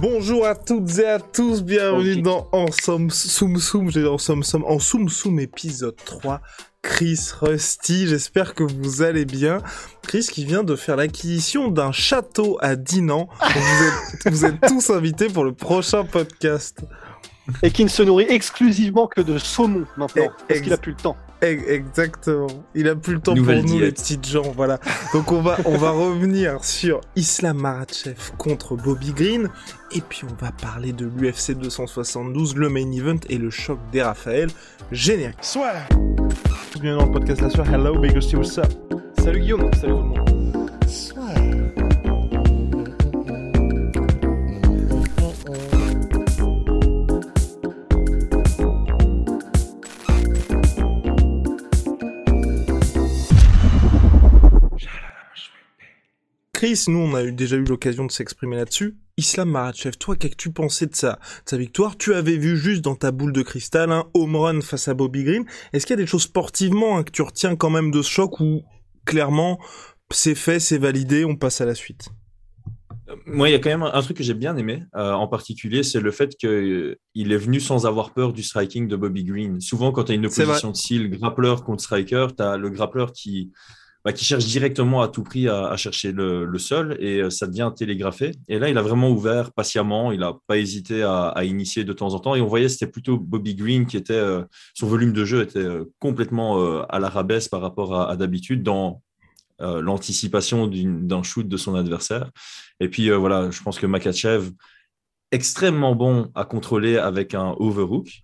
Bonjour à toutes et à tous, bienvenue dans En Somme Soum Soum, j'ai En En Soum Soum épisode 3. Chris Rusty, j'espère que vous allez bien. Chris qui vient de faire l'acquisition d'un château à Dinan. Vous êtes, vous êtes tous invités pour le prochain podcast. Et qui ne se nourrit exclusivement que de saumon maintenant, parce qu'il a plus le temps. Exactement. Il a plus le temps Nouvelle pour nous, les petites gens. Voilà. Donc on va, on va revenir sur Islam Makhachev contre Bobby Green. Et puis on va parler de l'UFC 272, le main event et le choc des Raphaël. Générique. Soit. Bienvenue dans le podcast La Soirée. Hello, Big what's up? Salut Guillaume, salut tout le monde. Chris, nous, on a eu, déjà eu l'occasion de s'exprimer là-dessus. Islam Makhachev, toi, qu'as-tu pensé de sa, de sa victoire? Tu avais vu juste dans ta boule de cristal un home run face à Bobby Green. Est-ce qu'il y a des choses sportivement hein, que tu retiens quand même de ce choc ou clairement c'est fait, c'est validé, on passe à la suite? Moi, il y a quand même un, truc que j'ai bien aimé, euh, en particulier, c'est le fait qu'il est venu sans avoir peur du striking de Bobby Green. Souvent, quand tu as une opposition de style grappleur contre striker, tu as le grappleur qui, bah, qui cherche directement à tout prix à, chercher le, le sol et euh, ça devient télégraphé. Et là, il a vraiment ouvert patiemment, il n'a pas hésité à, initier de temps en temps. Et on voyait c'était plutôt Bobby Green qui était, euh, son volume de jeu était euh, complètement euh, à la rabaisse par rapport à, d'habitude dans euh, l'anticipation d'un shoot de son adversaire. Et puis voilà, je pense que Makachev, extrêmement bon à contrôler avec un overhook.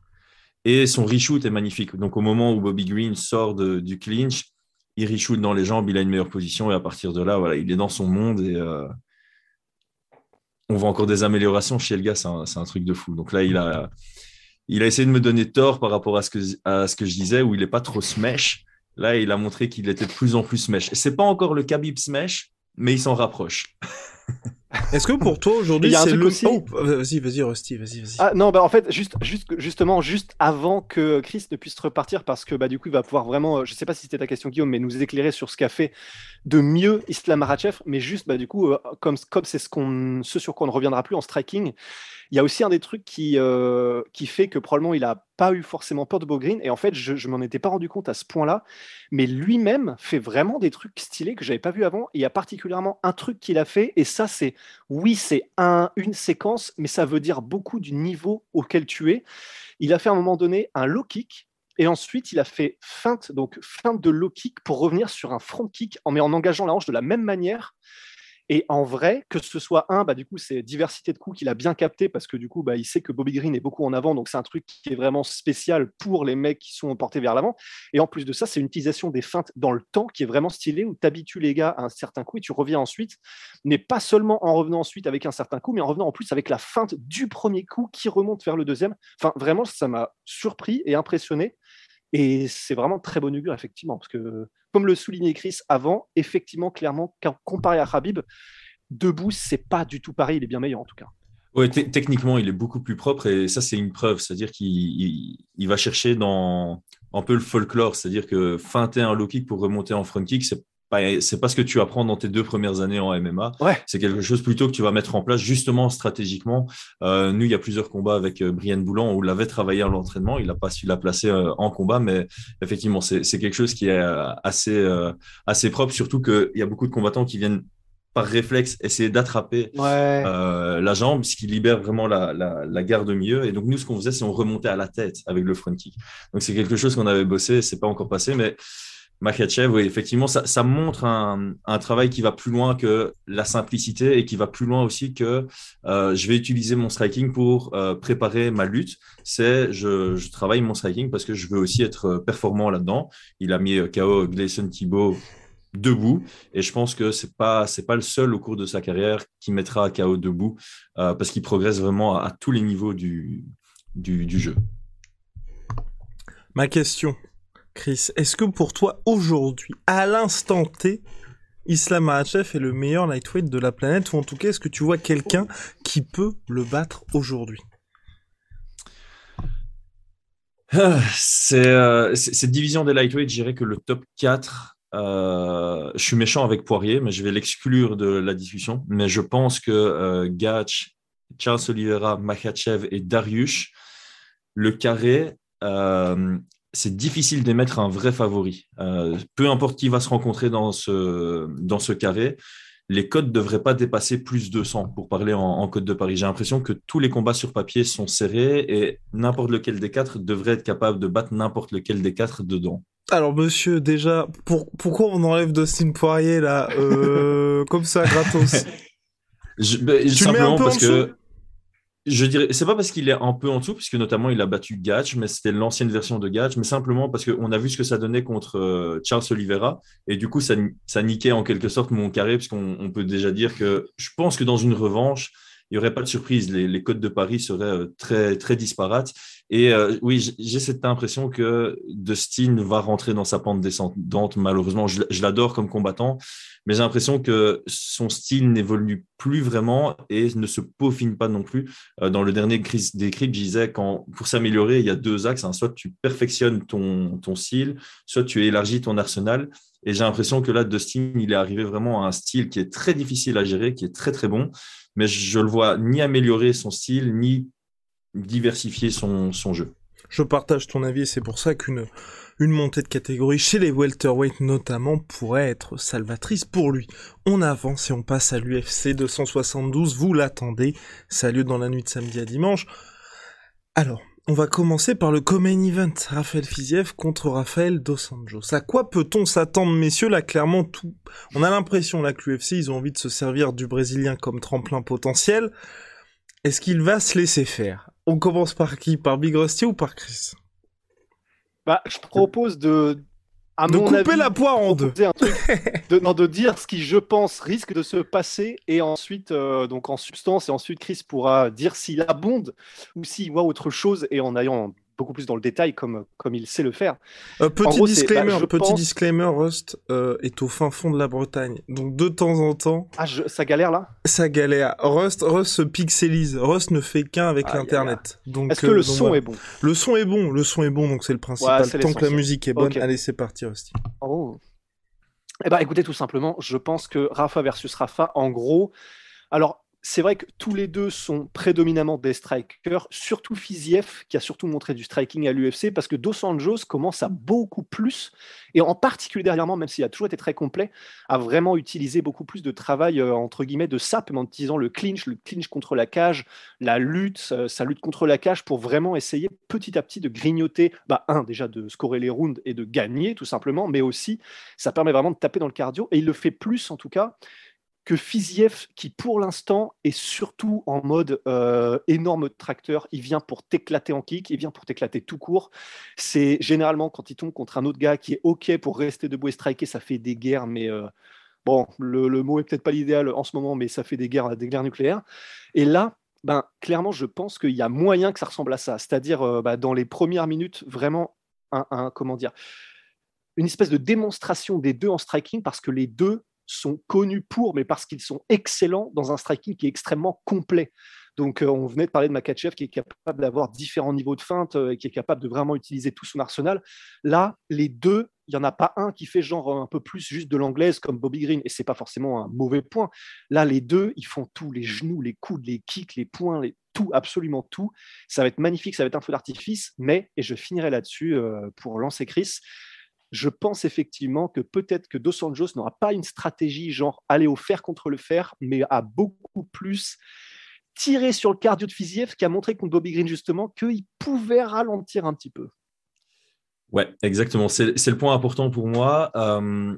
Et son reshoot est magnifique. Donc au moment où Bobby Green sort du clinch, il reshoot dans les jambes, il a une meilleure position. Et à partir de là, voilà, il est dans son monde. Et euh, on voit encore des améliorations chez le gars. C'est un, truc de fou. Donc là, il a, il a essayé de me donner tort par rapport à ce que, à ce que je disais, où il n'est pas trop smash. Là, il a montré qu'il était de plus en plus smash. C'est pas encore le Khabib smash, mais il s'en rapproche. Est-ce que pour toi aujourd'hui c'est le... aussi- Oh, vas-y, vas-y, Rusty, vas-y, vas-y. Ah non, bah en fait, juste, juste, justement, juste avant que Chris ne puisse repartir, parce que bah, du coup, il va pouvoir vraiment, euh, je sais pas si c'était ta question Guillaume, mais nous éclairer sur ce qu'a fait de mieux Islam Makhachev, mais juste, bah, du coup, euh, comme comme c'est ce, qu'on, ce sur quoi on ne reviendra plus en striking, il y a aussi un des trucs qui, euh, qui fait que probablement il a pas eu forcément peur de Bob Green, et en fait, je, je m'en étais pas rendu compte à ce point-là, mais lui-même fait vraiment des trucs stylés que j'avais pas vu avant, il y a particulièrement un truc qu'il a fait, et ça, c'est oui, c'est un, une séquence, mais ça veut dire beaucoup du niveau auquel tu es. Il a fait à un moment donné un low kick. Et ensuite il a fait feinte, donc feinte de low kick pour revenir sur un front kick mais en engageant la hanche de la même manière. Et en vrai, que ce soit un, bah, du coup, c'est diversité de coups qu'il a bien capté parce que du coup, bah, il sait que Bobby Green est beaucoup en avant, donc c'est un truc qui est vraiment spécial pour les mecs qui sont portés vers l'avant. Et en plus de ça, c'est une utilisation des feintes dans le temps qui est vraiment stylée où tu habitues les gars à un certain coup et tu reviens ensuite n'est pas seulement en revenant ensuite avec un certain coup, mais en revenant en plus avec la feinte du premier coup qui remonte vers le deuxième. Enfin, vraiment, ça m'a surpris et impressionné. Et c'est vraiment très bon augure, effectivement, parce que, comme le soulignait Chris avant, effectivement, clairement, comparé à Khabib, debout, c'est pas du tout pareil, il est bien meilleur en tout cas. Te- techniquement, il est beaucoup plus propre et ça, c'est une preuve. C'est-à-dire qu'il il, il va chercher dans un peu le folklore. C'est-à-dire que feinter un low kick pour remonter en front kick, c'est c'est pas ce que tu apprends dans tes deux premières années en MMA. Ouais. C'est quelque chose plutôt que tu vas mettre en place justement stratégiquement. Euh, nous, il y a plusieurs combats avec euh, Brian Boulan où on l'avait travaillé à l'entraînement. Il n'a pas su la placer euh, en combat, mais effectivement, c'est quelque chose qui est assez, euh, assez propre. Surtout qu'il y a beaucoup de combattants qui viennent par réflexe essayer d'attraper Ouais. euh, la jambe, ce qui libère vraiment la, la, la garde au milieu. Et donc, nous, ce qu'on faisait, c'est on remontait à la tête avec le front kick. Donc, c'est quelque chose qu'on avait bossé, c'est pas encore passé, mais Makachev, oui, effectivement, ça, montre un, travail qui va plus loin que la simplicité et qui va plus loin aussi que euh, je vais utiliser mon striking pour euh, préparer ma lutte. C'est je, je travaille mon striking parce que je veux aussi être performant là-dedans. Il a mis euh, KO Gleison Thibault debout. Et je pense que c'est pas c'est pas le seul au cours de sa carrière qui mettra KO debout parce qu'il progresse vraiment à, tous les niveaux du, du, jeu. Ma question, Chris, est-ce que pour toi aujourd'hui, à l'instant T, Islam Makhachev est le meilleur lightweight de la planète ou en tout cas est-ce que tu vois quelqu'un qui peut le battre aujourd'hui? Ah, euh, c'est cette division des lightweight, je dirais que le top 4, euh, je suis méchant avec Poirier, mais je vais l'exclure de la discussion. Mais je pense que euh, Gatch, Charles Oliveira, Makhachev et Darius, le carré, c'est difficile d'émettre un vrai favori. peu importe qui va se rencontrer dans ce, dans ce carré, les codes ne devraient pas dépasser plus de 100 pour parler en, code de Paris. J'ai l'impression que tous les combats sur papier sont serrés et n'importe lequel des quatre devrait être capable de battre n'importe lequel des quatre dedans. Alors monsieur, déjà, pourquoi on enlève Dustin Poirier là, euh, comme ça, gratos je, ben, Simplement parce que je dirais, c'est pas parce qu'il est un peu en dessous, puisque notamment il a battu Gatch, mais c'était l'ancienne version de Gatch, mais simplement parce qu'on a vu ce que ça donnait contre euh, Charles Oliveira, et du coup ça, niquait en quelque sorte mon carré, puisqu'on peut déjà dire que je pense que dans une revanche, il n'y aurait pas de surprise. Les, les, codes de Paris seraient euh, très, très disparates. Et euh, oui, j'ai cette impression que Dustin va rentrer dans sa pente descendante, malheureusement. Je, l'adore comme combattant, mais j'ai l'impression que son style n'évolue plus vraiment et ne se peaufine pas non plus. Euh, dans le dernier décrit, je disais, quand, pour s'améliorer, il y a deux axes. Hein. Soit tu perfectionnes ton, ton style, soit tu élargis ton arsenal. Et j'ai l'impression que là, Dustin, il est arrivé vraiment à un style qui est très difficile à gérer, qui est très, très bon mais je le vois ni améliorer son style, ni diversifier son, jeu. Je partage ton avis et c'est pour ça qu'une une montée de catégorie chez les welterweight notamment pourrait être salvatrice pour lui. On avance et on passe à l'UFC 272, vous l'attendez, ça a lieu dans la nuit de samedi à dimanche. Alors, on va commencer par le Common Event, Raphaël Fiziev contre Raphaël Dos Anjos. À quoi peut-on s'attendre, messieurs? Là, clairement, tout. On a l'impression là que l'UFC, ils ont envie de se servir du Brésilien comme tremplin potentiel. Est-ce qu'il va se laisser faire? On commence par qui? Par Big Rusty ou par Chris? Bah, je propose de de couper la poire en deux. de, non, de dire ce qui, je pense, risque de se passer et ensuite, euh, donc en substance, et ensuite Chris pourra dire s'il abonde ou s'il voit autre chose et en ayant beaucoup plus dans le détail comme, comme il sait le faire. Euh, petit disclaimer, bah, petit disclaimer, Rust euh, est au fin fond de la Bretagne. Donc de temps en temps... Ah, ça galère là? Ça galère. Rust, Rust se pixelise. Rust ne fait qu'un avec l'internet. Donc Est-ce que le euh, son est bon? Le son est bon, le son est bon, donc c'est le principal. Tant que la musique est bonne, allez c'est parti Rusty. Oh. Eh ben écoutez tout simplement, je pense que Rafa versus Rafa, en gros... Alors, c'est vrai que tous les deux sont prédominamment des strikers, surtout Fiziev, qui a surtout montré du striking à l'UFC, parce que Dos Anjos commence à beaucoup plus, et en particulier dernièrement, même s'il a toujours été très complet, à vraiment utiliser beaucoup plus de travail, euh, entre guillemets, de sap, en utilisant le clinch, le clinch contre la cage, la lutte, euh, sa lutte contre la cage, pour vraiment essayer petit à petit de grignoter, bah, un, déjà de scorer les rounds et de gagner, tout simplement, mais aussi, ça permet vraiment de taper dans le cardio, et il le fait plus, en tout cas, que Fiziev, qui pour l'instant est surtout en mode euh, énorme tracteur, il vient pour t'éclater en kick, il vient pour t'éclater tout court. C'est généralement quand il tombe contre un autre gars qui est OK pour rester debout et striker, ça fait des guerres, mais euh, bon, le, mot est peut-être pas l'idéal en ce moment, mais ça fait des guerres, des guerres nucléaires. Et là, ben, clairement, je pense qu'il y a moyen que ça ressemble à ça. C'est-à-dire, euh, ben, dans les premières minutes, vraiment, un, comment dire, une espèce de démonstration des deux en striking, parce que les deux sont connus pour, mais parce qu'ils sont excellents dans un striking qui est extrêmement complet. Donc, euh, on venait de parler de Makachev qui est capable d'avoir différents niveaux de feinte euh, et qui est capable de vraiment utiliser tout son arsenal. Là, les deux, il n'y en a pas un qui fait genre un peu plus juste de l'anglaise comme Bobby Green, et c'est pas forcément un mauvais point. Là, les deux, ils font tout, les genoux, les coudes, les kicks, les poings, les... tout, absolument tout. Ça va être magnifique, ça va être un feu d'artifice, mais, et je finirai là-dessus euh, pour lancer Chris, je pense effectivement que peut-être que Dos Anjos n'aura pas une stratégie genre aller au fer contre le fer, mais a beaucoup plus tiré sur le cardio de Fiziev qui a montré contre Bobby Green justement qu'il pouvait ralentir un petit peu. Ouais, exactement. C'est le point important pour moi. Euh,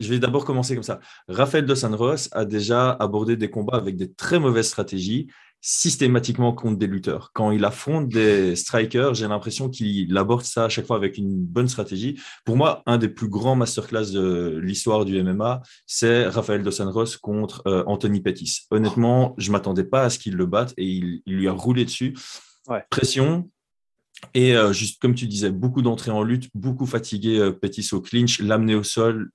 je vais d'abord commencer comme ça. Rafael Dos Anjos a déjà abordé des combats avec des très mauvaises stratégies systématiquement contre des lutteurs. Quand il affronte des strikers, j'ai l'impression qu'il aborde ça à chaque fois avec une bonne stratégie. Pour moi, un des plus grands masterclass de l'histoire du MMA, c'est Rafael Dos Anjos contre euh, Anthony Pettis. Honnêtement, je m'attendais pas à ce qu'il le batte et il, lui a roulé dessus. Pression. Et euh, juste comme tu disais, beaucoup d'entrées en lutte, beaucoup fatigué euh, Pettis au clinch, l'amener au sol,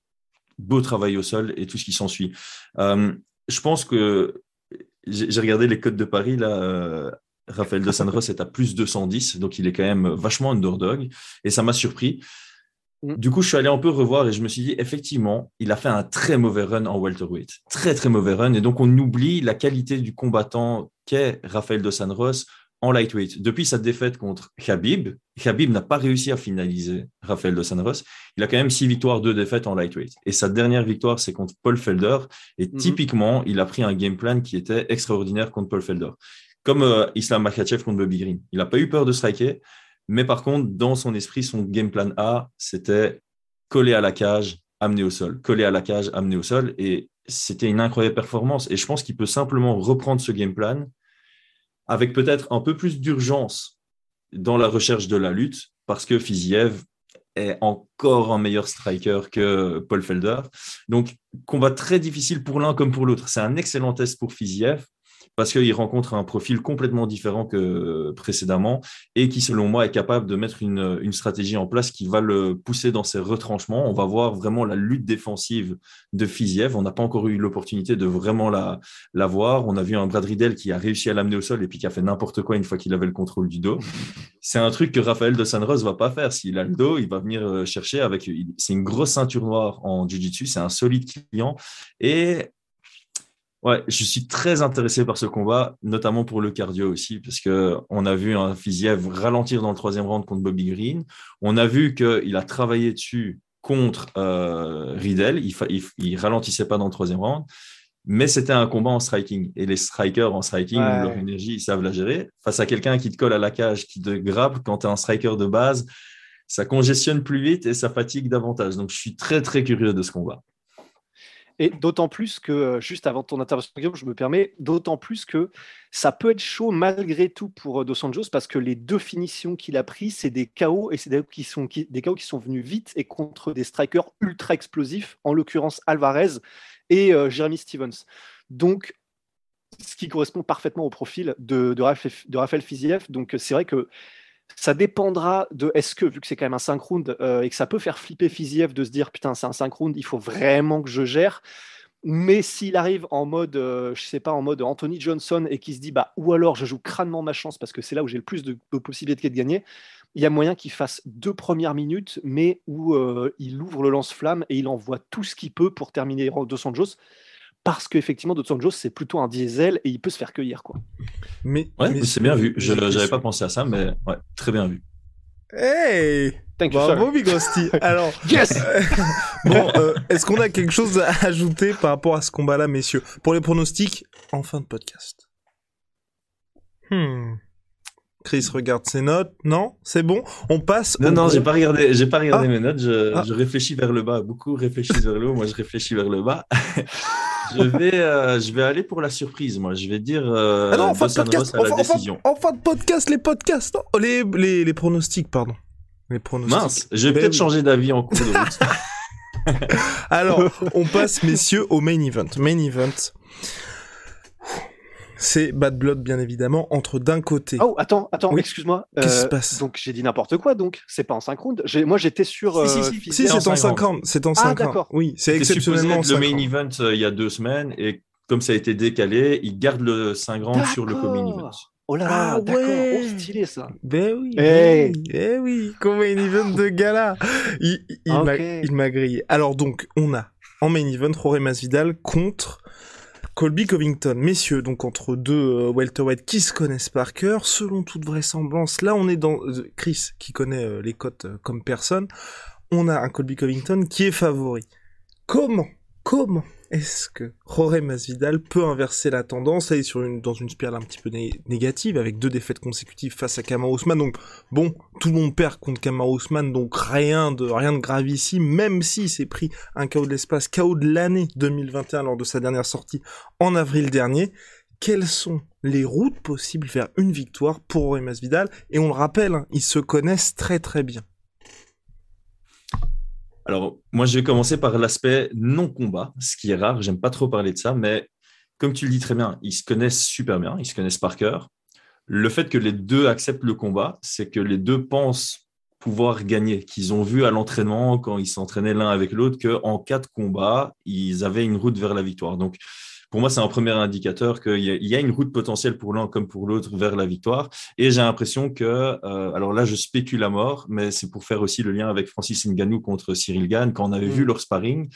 beau travail au sol et tout ce qui s'ensuit. je pense que j'ai regardé les codes de Paris, là. Euh, Raphaël de San est à plus 210, donc il est quand même vachement underdog. Et ça m'a surpris. Mm. Du coup, je suis allé un peu revoir et je me suis dit, effectivement, il a fait un très mauvais run en welterweight. Très, très mauvais run. Et donc, on oublie la qualité du combattant qu'est Raphaël de San en lightweight. Depuis sa défaite contre Khabib, Khabib n'a pas réussi à finaliser Rafael dos Anjos. Il a quand même six victoires, deux défaites en lightweight. Et sa dernière victoire, c'est contre Paul Felder. Et mhm. typiquement, il a pris un game plan qui était extraordinaire contre Paul Felder. Comme euh, Islam Makhachev contre Bobby Green. Il n'a pas eu peur de striker. Mais par contre, dans son esprit, son game plan A, c'était coller à la cage, amener au sol. Coller à la cage, amener au sol. Et c'était une incroyable performance. Et je pense qu'il peut simplement reprendre ce game plan avec peut-être un peu plus d'urgence dans la recherche de la lutte, parce que Fiziev est encore un meilleur striker que Paul Felder. Donc, combat très difficile pour l'un comme pour l'autre. C'est un excellent test pour Fiziev parce qu'il rencontre un profil complètement différent que précédemment et qui, selon moi, est capable de mettre une, stratégie en place qui va le pousser dans ses retranchements. On va voir vraiment la lutte défensive de Fiziev. On n'a pas encore eu l'opportunité de vraiment la, la voir. On a vu un Brad Riddell qui a réussi à l'amener au sol et puis qui a fait n'importe quoi une fois qu'il avait le contrôle du dos. C'est un truc que Raphaël de Sanros va pas faire. S'il a le dos, il va venir euh, chercher avec. C'est une grosse ceinture noire en Jiu-Jitsu. C'est un solide client. Et Ouais, je suis très intéressé par ce combat, notamment pour le cardio aussi, parce que on a vu un Fiziev ralentir dans le troisième round contre Bobby Green. On a vu qu'il a travaillé dessus contre euh, Riddell. Il, il, ralentissait pas dans le troisième round, mais c'était un combat en striking. Et les strikers en striking, leur énergie, ils savent la gérer. Face à quelqu'un qui te colle à la cage, qui te grappe, quand tu es un striker de base, ça congestionne plus vite et ça fatigue davantage. Donc, je suis très, très curieux de ce combat. Et d'autant plus que, euh, juste avant ton intervention, je me permets, d'autant plus que ça peut être chaud malgré tout pour euh, Dos Anjos parce que les deux finitions qu'il a pris, c'est des KO et c'est des, qui sont, des KO qui sont venus vite et contre des strikers ultra explosifs, en l'occurrence Alvarez et euh, Jeremy Stevens. Donc, ce qui correspond parfaitement au profil de, Raphaël, de Raphaël Fiziev. Donc, c'est vrai que ça dépendra de est-ce que, vu que c'est quand même un 5 rounds euh, et que ça peut faire flipper Fiziev de se dire putain, c'est un 5 rounds, il faut vraiment que je gère. Mais s'il arrive en mode, euh, je sais pas, en mode Anthony Johnson et qui se dit bah ou alors je joue crânement ma chance parce que c'est là où j'ai le plus de, possibilités de gagner, il y a moyen qu'il fasse deux premières minutes, mais où euh, il ouvre le lance-flamme et il envoie tout ce qu'il peut pour terminer Dos Anjos parce qu'effectivement, Dos Anjos, c'est plutôt un diesel et il peut se faire cueillir. Quoi. Mais, c'est bien vu. Je n'avais pas pensé à ça, mais ouais, très bien vu. Hey Thank you, Bravo, Bigosti. Alors, yes bon, euh, est-ce qu'on a quelque chose à ajouter par rapport à ce combat-là, messieurs? Pour les pronostics, en fin de podcast. Hmm. Chris regarde ses notes. Non, c'est bon? On passe. Non, non, j'ai pas regardé. J'ai pas regardé ah. mes notes. Je, ah. je, réfléchis vers le bas. Beaucoup réfléchissent vers le haut. Moi, je réfléchis vers le bas. je vais, euh, je vais aller pour la surprise. Moi, je vais dire. Euh, ah non, en fin de podcast. En, décision. En, fin de podcast, les podcasts, les, les, les pronostics, pardon. Les pronostics. Mince, je vais peut-être changer d'avis en cours de route. Alors, on passe, messieurs, au main event. Main event c'est Bad Blood bien évidemment entre d'un côté. Oh attends attends excuse-moi. Qu'est-ce qui se euh, passe? Donc j'ai dit n'importe quoi donc c'est pas en 5 rounds. Moi j'étais sur. si si, si, c'est en 5 rounds. C'est en 5 ah, Oui c'est exceptionnellement. le main event euh, il y a deux semaines et comme ça a été décalé, ils gardent le 5 rounds sur le co-main event. Oh là là, ah, d'accord, oh, stylé ça. Ben oui, hey. ben oui, co-main event de gala. Il, il m'a grillé. Alors donc, on a en main event Jorge Masvidal contre Colby Covington, messieurs, donc entre deux euh, qui se connaissent par cœur, selon toute vraisemblance, là on est dans euh, Chris qui connaît euh, les cotes comme personne, on a un Colby Covington qui est favori. Comment, comment? Est-ce que Jorge Masvidal peut inverser la tendance, aller sur une, dans une spirale un petit peu négative, avec deux défaites consécutives face à Kamar Ousmane, donc bon, tout le monde perd contre Kamar Ousmane, donc rien de, rien de grave ici, même si s'est pris un chaos de l'espace, chaos de l'année 2021 lors de sa dernière sortie en avril dernier, quelles sont les routes possibles vers une victoire pour Jorge Masvidal? Et on le rappelle, hein, ils se connaissent très très bien. Alors, moi, je vais commencer par l'aspect non-combat, ce qui est rare. J'aime pas trop parler de ça, mais comme tu le dis très bien, ils se connaissent super bien, ils se connaissent par cœur. Le fait que les deux acceptent le combat, c'est que les deux pensent pouvoir gagner, qu'ils ont vu à l'entraînement, quand ils s'entraînaient l'un avec l'autre, qu'en cas de combat, ils avaient une route vers la victoire. Donc, pour moi, c'est un premier indicateur qu'il y, a une route potentielle pour l'un comme pour l'autre vers la victoire. Et j'ai l'impression que, euh, alors là, je spécule à mort, mais c'est pour faire aussi le lien avec Francis Ngannou contre Cyril Gann. Quand on avait vu mm. leur sparring,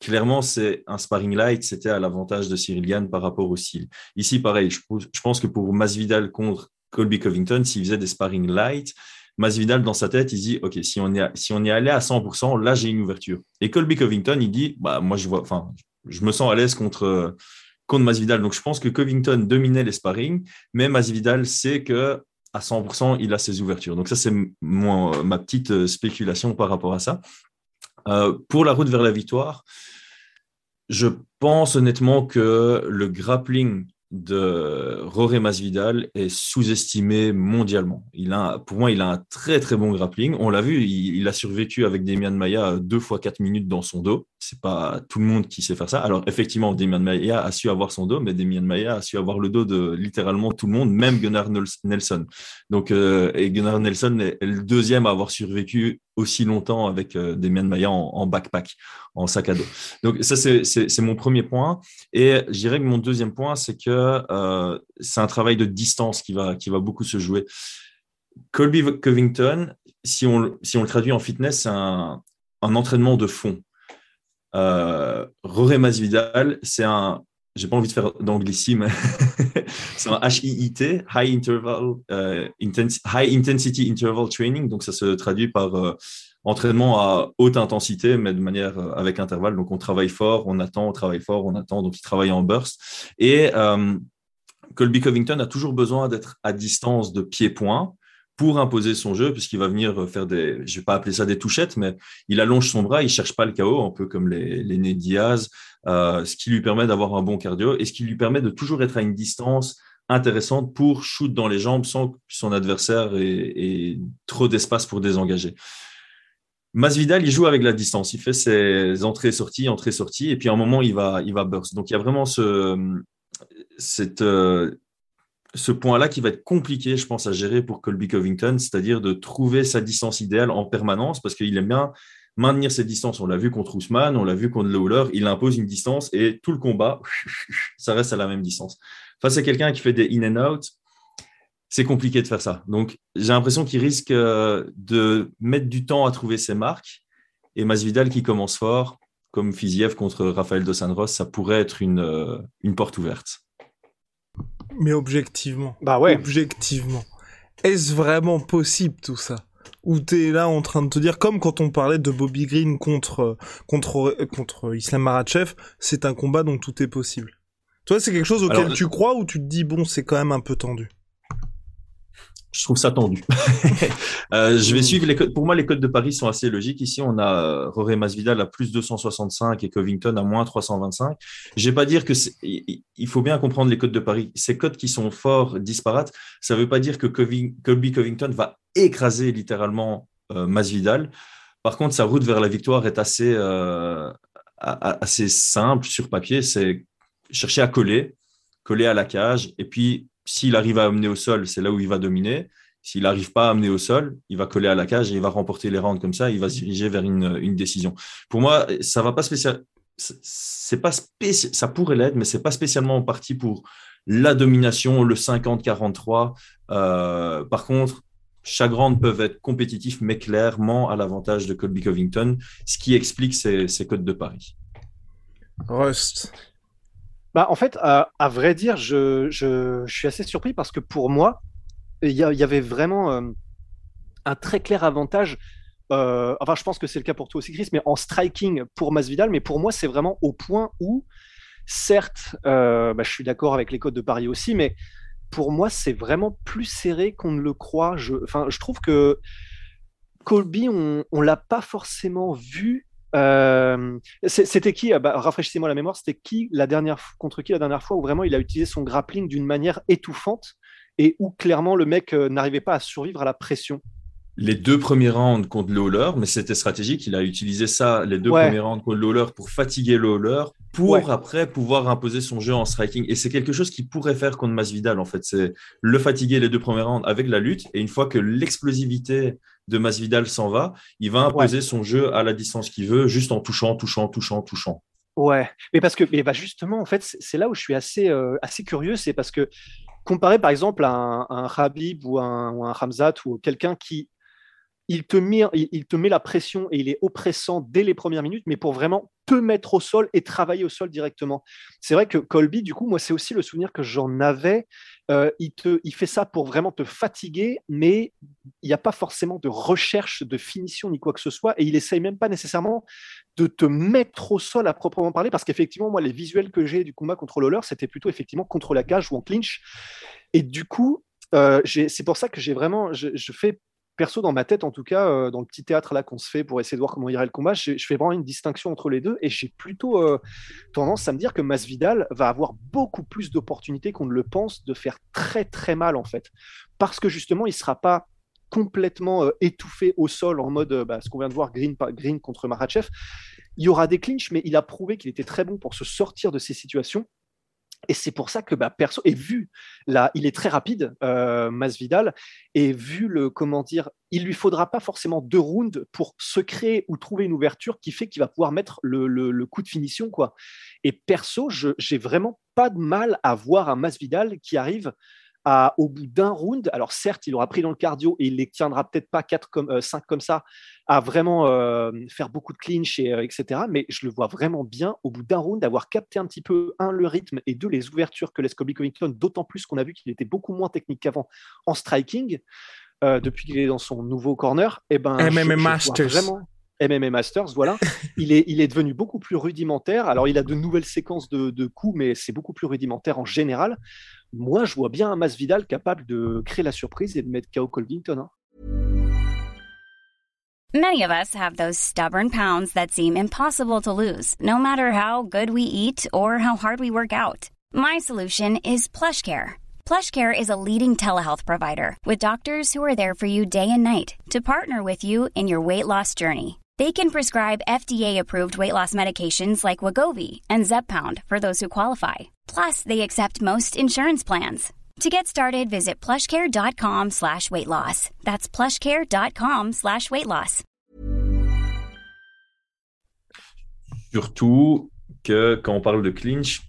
clairement, c'est un sparring light, c'était à l'avantage de Cyril Gann par rapport au style. Ici, pareil, je, je pense que pour Masvidal contre Colby Covington, s'il faisait des sparring light, Masvidal, dans sa tête, il dit OK, si on est, si on est allé à 100%, là, j'ai une ouverture. Et Colby Covington, il dit bah, Moi, je vois, enfin, je me sens à l'aise contre, contre Masvidal. Donc, je pense que Covington dominait les sparring, mais Masvidal sait que à 100%, il a ses ouvertures. Donc, ça, c'est ma petite euh, spéculation par rapport à ça. Euh, pour la route vers la victoire, je pense honnêtement que le grappling de Roré Masvidal est sous-estimé mondialement. Il a, pour moi, il a un très très bon grappling. On l'a vu, il, a survécu avec Demian Maya deux fois quatre minutes dans son dos. C'est pas tout le monde qui sait faire ça. Alors effectivement, Demian Maya a su avoir son dos, mais Demian Maya a su avoir le dos de littéralement tout le monde, même Gunnar Nelson. Donc euh, et Gunnar Nelson est, le deuxième à avoir survécu aussi longtemps avec euh, des Maya en, backpack, en sac à dos. Donc ça, c'est mon premier point. Et je dirais que mon deuxième point, c'est que euh, c'est un travail de distance qui va, qui va beaucoup se jouer. Colby Covington, si on, si on le traduit en fitness, c'est un, un, entraînement de fond. Euh, Roré Masvidal, c'est un, j'ai pas envie de faire d'anglicisme, c'est un HIIT, High Interval, euh, High Intensity Interval Training. Donc, ça se traduit par euh, entraînement à haute intensité, mais de manière euh, avec intervalle. Donc, on travaille fort, on attend, on travaille fort, on attend. Donc, il travaille en burst. Et Colby Covington a toujours besoin d'être à distance de pied-point pour imposer son jeu, puisqu'il va venir faire des, je vais pas appeler ça des touchettes, mais il allonge son bras, il cherche pas le chaos, un peu comme les, les Ned Diaz, euh, ce qui lui permet d'avoir un bon cardio et ce qui lui permet de toujours être à une distance intéressante pour shoot dans les jambes sans que son adversaire ait, trop d'espace pour désengager. Masvidal, il joue avec la distance. Il fait ses entrées-sorties, entrées-sorties, et puis à un moment, il va, il va burst. Donc, il y a vraiment ce, cette, euh, ce point-là qui va être compliqué, je pense, à gérer pour Colby Covington, c'est-à-dire de trouver sa distance idéale en permanence, parce qu'il aime bien maintenir ses distances. On l'a vu contre Ousmane, on l'a vu contre Lawler, il impose une distance et tout le combat, ça reste à la même distance. Face à quelqu'un qui fait des in and out, c'est compliqué de faire ça. Donc, j'ai l'impression qu'il risque euh, de mettre du temps à trouver ses marques. Et Masvidal qui commence fort, comme Fiziev contre Rafael Dos Anjos, ça pourrait être une, euh, une porte ouverte. Mais objectivement. Bah ouais. Objectivement. Est-ce vraiment possible tout ça? Ou t'es là en train de te dire, comme quand on parlait de Bobby Green contre, contre, contre Islam Marachev, c'est un combat dont tout est possible. Toi, c'est quelque chose auquel tu crois ou tu te dis, bon, c'est quand même un peu tendu? Je trouve ça tendu. euh, je vais suivre les codes. Pour moi, les codes de Paris sont assez logiques. Ici, on a euh, Roré Masvidal à plus 265 et Covington à moins 325. Je vais pas dire que il faut bien comprendre les codes de Paris. Ces codes qui sont forts, disparates, ça ne veut pas dire que Colby Covington va écraser littéralement euh, Masvidal. Par contre, sa route vers la victoire est assez, euh, assez simple sur papier. C'est chercher à coller, coller à la cage et puis s'il arrive à amener au sol, c'est là où il va dominer. S'il n'arrive pas à amener au sol, il va coller à la cage et il va remporter les rounds comme ça. Il va se diriger vers une, décision. Pour moi, ça va pas spécial. C'est pas. Ça pourrait l'être, mais c'est pas spécialement en partie pour la domination, le 50-43. Euh, par contre, round peuvent être compétitifs, mais clairement à l'avantage de Colby Covington, ce qui explique ces, ces codes de Paris. Rust. Bah, en fait, à, vrai dire, je, je, suis assez surpris parce que pour moi, il y, avait vraiment euh, un très clair avantage. Euh, enfin, je pense que c'est le cas pour toi aussi, Chris, mais en striking pour Masvidal. Mais pour moi, c'est vraiment au point où, certes, euh, bah, je suis d'accord avec les codes de Paris aussi, mais pour moi, c'est vraiment plus serré qu'on ne le croit. Enfin, je trouve que Colby, on ne l'a pas forcément vu Euh, c'était qui bah, Rafraîchissez-moi la mémoire. C'était qui la dernière contre qui la dernière fois où vraiment il a utilisé son grappling d'une manière étouffante et où clairement le mec n'arrivait pas à survivre à la pression? Les deux premiers rounds contre Lawler, mais c'était stratégique. Il a utilisé ça, les deux premiers rounds contre Lawler, pour fatiguer Lawler, pour après pouvoir imposer son jeu en striking. Et c'est quelque chose qu'il pourrait faire contre Masvidal, en fait. C'est le fatiguer les deux premiers rounds avec la lutte. Et une fois que l'explosivité de Masvidal s'en va, il va imposer son jeu à la distance qu'il veut, juste en touchant, touchant, touchant, touchant. Ouais, mais parce que mais bah justement, en fait, c'est là où je suis assez, euh, assez curieux, c'est parce que comparé par exemple à un, un Habib ou un, ou un Hamzat ou quelqu'un qui il te, met, la pression et il est oppressant dès les premières minutes, mais pour vraiment te mettre au sol et travailler au sol directement. C'est vrai que Colby, du coup, moi, c'est aussi le souvenir que j'en avais. Euh, il, te, il fait ça pour vraiment te fatiguer, mais il n'y a pas forcément de recherche de finition ni quoi que ce soit, et il essaye même pas nécessairement de te mettre au sol à proprement parler, parce qu'effectivement, moi, les visuels que j'ai du combat contre Lawler, c'était plutôt effectivement contre la cage ou en clinch. Et du coup, euh, c'est pour ça que j'ai vraiment, je, fais perso, dans ma tête, en tout cas, euh, dans le petit théâtre là qu'on se fait pour essayer de voir comment irait le combat, je, fais vraiment une distinction entre les deux et j'ai plutôt euh, tendance à me dire que Masvidal va avoir beaucoup plus d'opportunités qu'on ne le pense de faire très très mal en fait, parce que justement, il sera pas complètement euh, étouffé au sol en mode bah, ce qu'on vient de voir Green, Green contre Marachev. Il y aura des clinches, mais il a prouvé qu'il était très bon pour se sortir de ces situations. Et c'est pour ça que perso, et vu là, il est très rapide, euh, Masvidal, et vu le comment dire, il lui faudra pas forcément deux rounds pour se créer ou trouver une ouverture qui fait qu'il va pouvoir mettre le, coup de finition quoi. Et perso, j'ai vraiment pas de mal à voir un Masvidal qui arrive au bout d'un round, alors certes, il aura pris dans le cardio et il les tiendra peut-être pas 4 comme, 5 euh, comme ça, à vraiment euh, faire beaucoup de clinch, et, euh, etc. Mais je le vois vraiment bien au bout d'un round d'avoir capté un petit peu, un, le rythme et deux, les ouvertures que laisse Kobe Covington, d'autant plus qu'on a vu qu'il était beaucoup moins technique qu'avant en striking. depuis qu'il est dans son nouveau corner, et eh ben, MMA Masters. Vraiment, MMA Masters, voilà. il, est, il est devenu beaucoup plus rudimentaire. Alors, il a de nouvelles séquences de, de coups, mais c'est beaucoup plus rudimentaire en général. Moi, je vois bien un Masvidal capable de créer la surprise et de mettre KO. Hein. Many of us have those stubborn pounds that seem impossible to lose, no matter how good we eat or how hard we work out. My solution is PlushCare. PlushCare is a leading telehealth provider with doctors who are there for you day and night to partner with you in your weight loss journey. They can prescribe FDA-approved weight loss medications like Wagovi and Zeppound for those who qualify Plus, they accept most insurance plans. To get started, visit plushcare.com slash weight loss. That's plushcare.com slash weight loss. Surtout que quand on parle de clinch,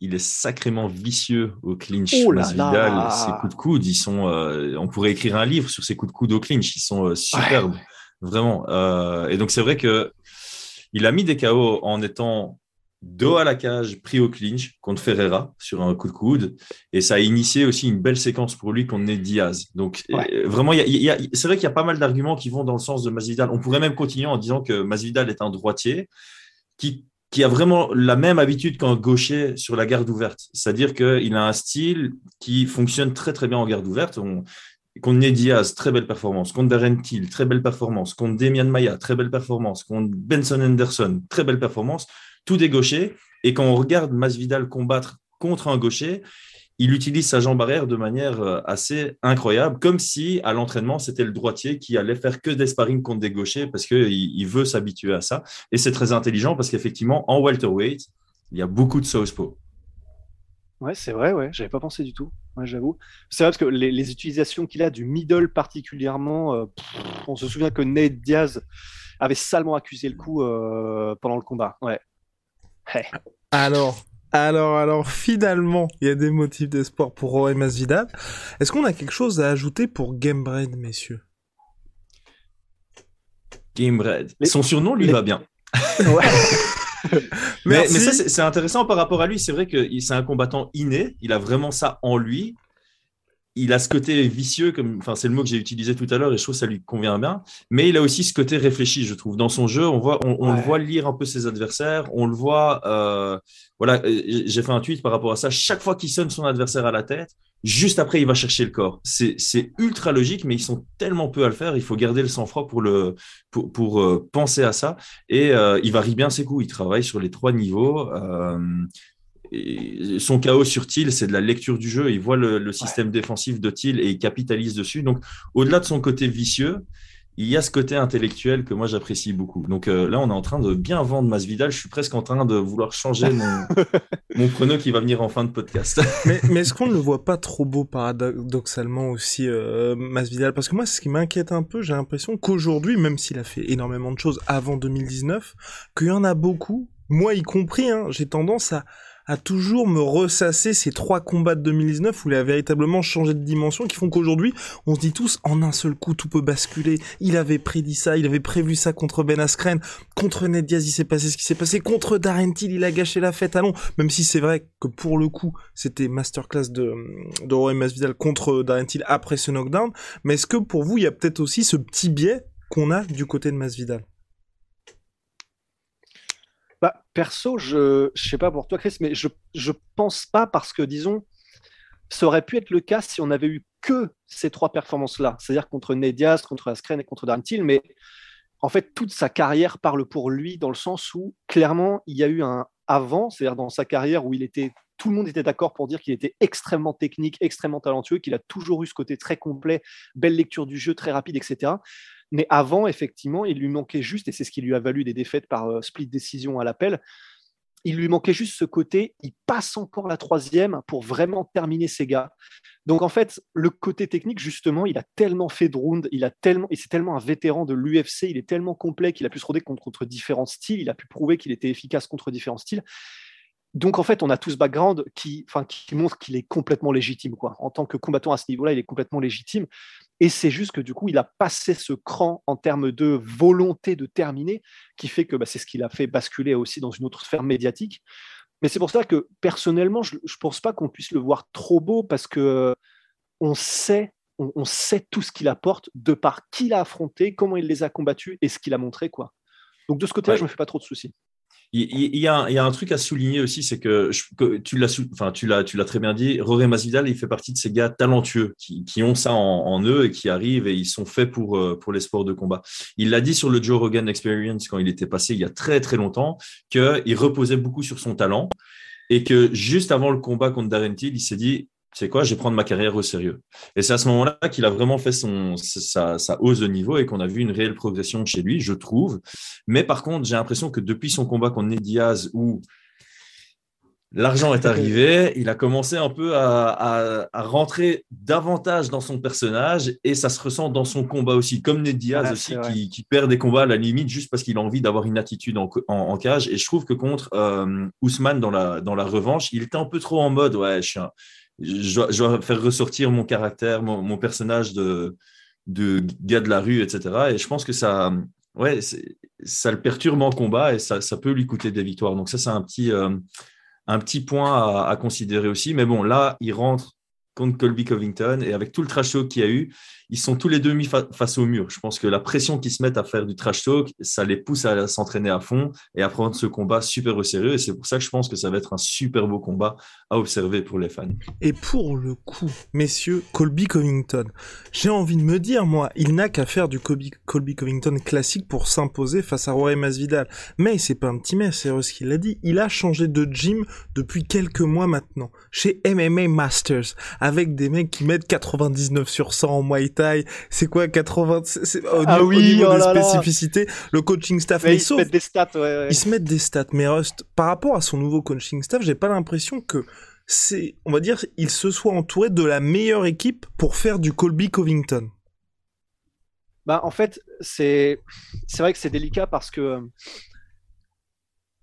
il est sacrément vicieux au clinch. Oh là là. ses coups de coude, ils sont. Euh, on pourrait écrire un livre sur ses coups de coude au clinch. Ils sont euh, superbes, ouais. Vraiment. Euh, et donc c'est vrai que il a mis des KO en étant dos à la cage, pris au clinch contre Ferreira sur un coup de coude. Et ça a initié aussi une belle séquence pour lui contre Ned Diaz. Donc, euh, vraiment, c'est vrai qu'il y a pas mal d'arguments qui vont dans le sens de Masvidal. On pourrait même continuer en disant que Masvidal est un droitier qui, qui a vraiment la même habitude qu'un gaucher sur la garde ouverte. C'est-à-dire qu'il a un style qui fonctionne très, très bien en garde ouverte. On, Contre Diaz, très belle performance. Contre Darren Till, très belle performance. Contre Demian Maya, très belle performance. Contre Benson Anderson, très belle performance tout des gauchers. Et quand on regarde Masvidal combattre contre un gaucher, il utilise sa jambe arrière de manière euh, assez incroyable, comme si à l'entraînement, c'était le droitier qui allait faire que des sparring contre des gauchers parce qu'il il veut s'habituer à ça. Et c'est très intelligent parce qu'effectivement, en welterweight, il y a beaucoup de southpaw. Ouais, c'est vrai, ouais, j'avais pas pensé du tout, j'avoue. C'est vrai parce que les, utilisations qu'il a du middle particulièrement, euh, on se souvient que Ned Diaz avait salement accusé le coup euh, pendant le combat. Ouais, alors, alors, alors, finalement, il y a des motifs d'espoir pour Roy Masvidal. Est-ce qu'on a quelque chose à ajouter pour Gamebred, messieurs? Gamebred. Son surnom lui va bien. Ouais. mais, mais, ça, c'est intéressant par rapport à lui. C'est vrai que c'est un combattant inné. Il a vraiment ça en lui il a ce côté vicieux, comme, enfin, c'est le mot que j'ai utilisé tout à l'heure et je trouve que ça lui convient bien. Mais il a aussi ce côté réfléchi, je trouve. Dans son jeu, on, voit, on, le voit lire un peu ses adversaires. On le voit. Euh, voilà, j'ai fait un tweet par rapport à ça. Chaque fois qu'il sonne son adversaire à la tête, Juste après, il va chercher le corps. C'est ultra logique, mais ils sont tellement peu à le faire. Il faut garder le sang-froid pour, le, pour, pour euh, penser à ça. Et euh, il varie bien ses coups. Il travaille sur les trois niveaux. Euh, et son chaos sur Thiel, c'est de la lecture du jeu. Il voit le, le système défensif de Thiel et il capitalise dessus. Donc, au-delà de son côté vicieux, il y a ce côté intellectuel que moi j'apprécie beaucoup. Donc euh, là, on est en train de bien vendre Masvidal. Je suis presque en train de vouloir changer mon, mon prono qui va venir en fin de podcast. mais, mais est-ce qu'on ne le voit pas trop beau paradoxalement aussi, euh, Masvidal? Parce que moi, ce qui m'inquiète un peu, j'ai l'impression qu'aujourd'hui, même s'il a fait énormément de choses avant 2019, qu'il y en a beaucoup, moi y compris, hein, j'ai tendance à à toujours me ressasser ces trois combats de 2019 où il a véritablement changé de dimension qui font qu'aujourd'hui, on se dit tous, en un seul coup, tout peut basculer. Il avait prédit ça, il avait prévu ça contre Ben Askren. Contre Ned Diaz, il s'est passé ce qui s'est passé. Contre Darren Till, il a gâché la fête à. Même si c'est vrai que pour le coup, c'était masterclass de, de Roy Masvidal contre Darren Till après ce knockdown. Mais est-ce que pour vous, il y a peut-être aussi ce petit biais qu'on a du côté de Masvidal? Bah, perso, je ne sais pas pour toi, Chris, mais je ne pense pas parce que, disons, ça aurait pu être le cas si on avait eu que ces trois performances-là, c'est-à-dire contre Nedias, contre Askren et contre Darntil, mais en fait, toute sa carrière parle pour lui dans le sens où, clairement, il y a eu un avant, c'est-à-dire dans sa carrière où il était tout le monde était d'accord pour dire qu'il était extrêmement technique, extrêmement talentueux, qu'il a toujours eu ce côté très complet, belle lecture du jeu, très rapide, etc. Mais avant, effectivement, il lui manquait juste, et c'est ce qui lui a valu des défaites par euh, split décision à l'appel, il lui manquait juste ce côté, il passe encore la troisième pour vraiment terminer ses gars. Donc en fait, le côté technique, justement, il a tellement fait de rounds, il a tellement, et c'est tellement un vétéran de l'UFC, il est tellement complet qu'il a pu se roder contre, différents styles, il a pu prouver qu'il était efficace contre différents styles donc en fait, on a tout ce background qui, enfin, qui montre qu'il est complètement légitime. Quoi. En tant que combattant à ce niveau-là, il est complètement légitime. Et c'est juste que du coup, il a passé ce cran en termes de volonté de terminer, qui fait que bah, c'est ce qui l'a fait basculer aussi dans une autre sphère médiatique. Mais c'est pour ça que personnellement, je ne pense pas qu'on puisse le voir trop beau parce que on sait, on, sait tout ce qu'il apporte de par qui il a affronté, comment il les a combattus et ce qu'il a montré. Quoi. Donc de ce côté-là, je ne me fais pas trop de soucis. Il, y, a, un truc à souligner aussi, c'est que, tu l'as, très bien dit. Roré Masvidal, il fait partie de ces gars talentueux qui, ont ça en, eux et qui arrivent et ils sont faits pour euh, pour les sports de combat. Il l'a dit sur le Joe Rogan Experience quand il était passé il y a très très longtemps qu'il reposait beaucoup sur son talent et que juste avant le combat contre Darren Till, il s'est dit c'est quoi, je vais prendre ma carrière au sérieux. Et c'est à ce moment-là qu'il a vraiment fait son, sa, hausse de niveau et qu'on a vu une réelle progression chez lui, je trouve. Mais par contre, j'ai l'impression que depuis son combat contre Ned Diaz, où l'argent est arrivé, il a commencé un peu à, rentrer davantage dans son personnage et ça se ressent dans son combat aussi, comme Ned Diaz aussi, qui, perd des combats à la limite juste parce qu'il a envie d'avoir une attitude en, cage. Et je trouve que contre euh, Ousmane dans la, dans la revanche, il était un peu trop en mode, ouais, je suis un je dois, faire ressortir mon caractère, mon, personnage de, de gars de la rue, etc. Et je pense que ça, ouais, ça le perturbe en combat et ça, ça, peut lui coûter des victoires. Donc ça, c'est un petit, euh, un petit point à, considérer aussi. Mais bon, là, il rentre contre Colby Covington. Et avec tout le trash talk qu'il y a eu, ils sont tous les deux mis face au mur. Je pense que la pression qu'ils se mettent à faire du trash talk, ça les pousse à s'entraîner à fond et à prendre ce combat super au sérieux. Et c'est pour ça que je pense que ça va être un super beau combat à observer pour les fans. Et pour le coup, messieurs, Colby Covington, j'ai envie de me dire, moi, il n'a qu'à faire du Colby, Covington classique pour s'imposer face à Roy Masvidal. Mais c'est pas un petit mais, c'est ce qu'il a dit. Il a changé de gym depuis quelques mois maintenant, chez MMA Masters, avec des mecs qui mettent 99 sur 100 en Muay Thai. C'est quoi 80 au, ah oui, niveau oh des spécificités, le coaching staff. Mais ils se mettent des stats. Ouais, Ils se mettent des stats. Mais Rust, par rapport à son nouveau coaching staff, j'ai pas l'impression que c'est, on va dire, il se soit entouré de la meilleure équipe pour faire du Colby Covington. Bah, en fait, c'est c'est vrai que c'est délicat parce que